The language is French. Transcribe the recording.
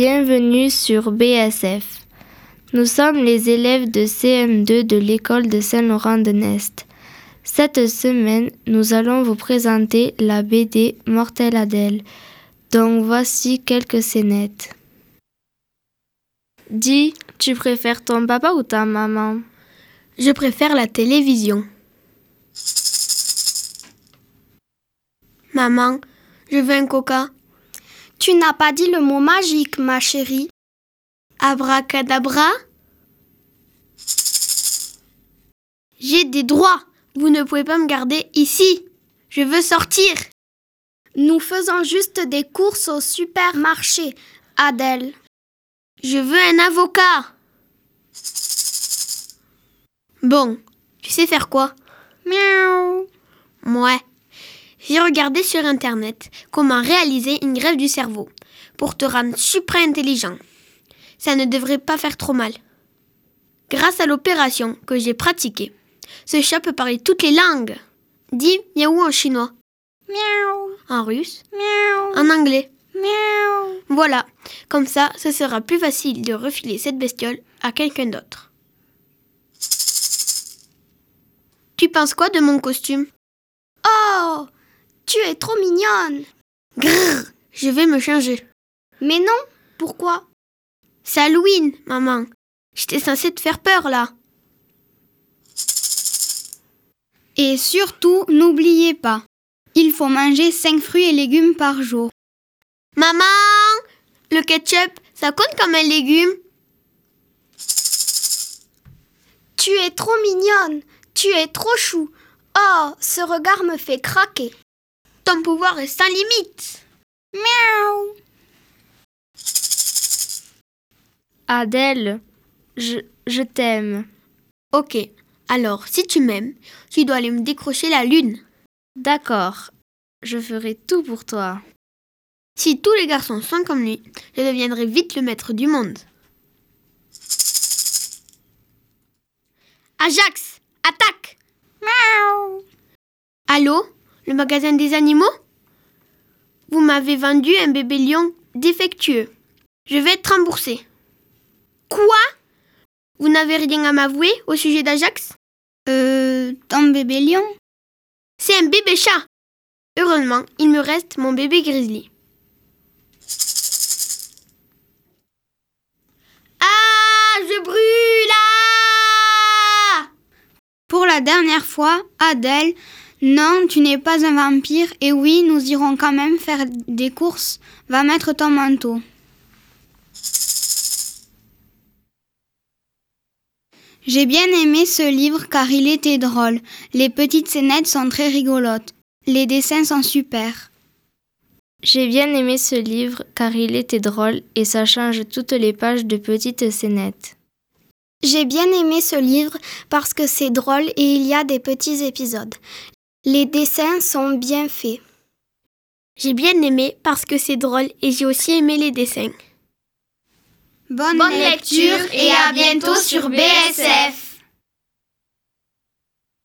Bienvenue sur BSF. Nous sommes les élèves de CM2 de l'école de Saint-Laurent de Nest. Cette semaine, nous allons vous présenter la BD Mortel Adèle. Donc voici quelques scénettes. Dis, tu préfères ton papa ou ta maman? Je préfère la télévision. Maman, je veux un coca. Tu n'as pas dit le mot magique, ma chérie. Abracadabra J'ai des droits. Vous ne pouvez pas me garder ici. Je veux sortir. Nous faisons juste des courses au supermarché, Adèle. Je veux un avocat. Bon, tu sais faire quoi? Miaou. Ouais. J'ai regardé sur internet comment réaliser une grève du cerveau pour te rendre super intelligent. Ça ne devrait pas faire trop mal. Grâce à l'opération que j'ai pratiquée, ce chat peut parler toutes les langues. Dis miaou en chinois, Miaou. en russe, Miaou. en anglais. Miaou. Voilà, comme ça, ce sera plus facile de refiler cette bestiole à quelqu'un d'autre. Tu penses quoi de mon costume? Oh, tu es trop mignonne. Grrr, je vais me changer. Mais non, pourquoi? C'est Halloween, maman. J'étais censée te faire peur là. Et surtout, n'oubliez pas, il faut manger 5 fruits et légumes par jour. Maman, le ketchup, ça compte comme un légume? Tu es trop mignonne. Tu es trop chou. Oh, ce regard me fait craquer. Ton pouvoir est sans limite. Miaou. Adèle, je, je t'aime. Ok, alors si tu m'aimes, tu dois aller me décrocher la lune. D'accord, je ferai tout pour toi. Si tous les garçons sont comme lui, je deviendrai vite le maître du monde. Ajax, attaque Miaou. Allô? Le magasin des animaux? Vous m'avez vendu un bébé lion défectueux. Je vais être remboursé. Quoi? Vous n'avez rien à m'avouer au sujet d'Ajax? Euh, ton bébé lion C'est un bébé chat. Heureusement, il me reste mon bébé grizzly. Ah, je brûle ah Pour la dernière fois, Adèle, non, tu n'es pas un vampire et oui, nous irons quand même faire des courses. Va mettre ton manteau. J'ai bien aimé ce livre car il était drôle. Les petites scénettes sont très rigolotes. Les dessins sont super. J'ai bien aimé ce livre car il était drôle et ça change toutes les pages de petites scénettes. J'ai bien aimé ce livre parce que c'est drôle et il y a des petits épisodes. Les dessins sont bien faits. J'ai bien aimé parce que c'est drôle et j'ai aussi aimé les dessins. Bonne, Bonne lecture et à bientôt sur BSF.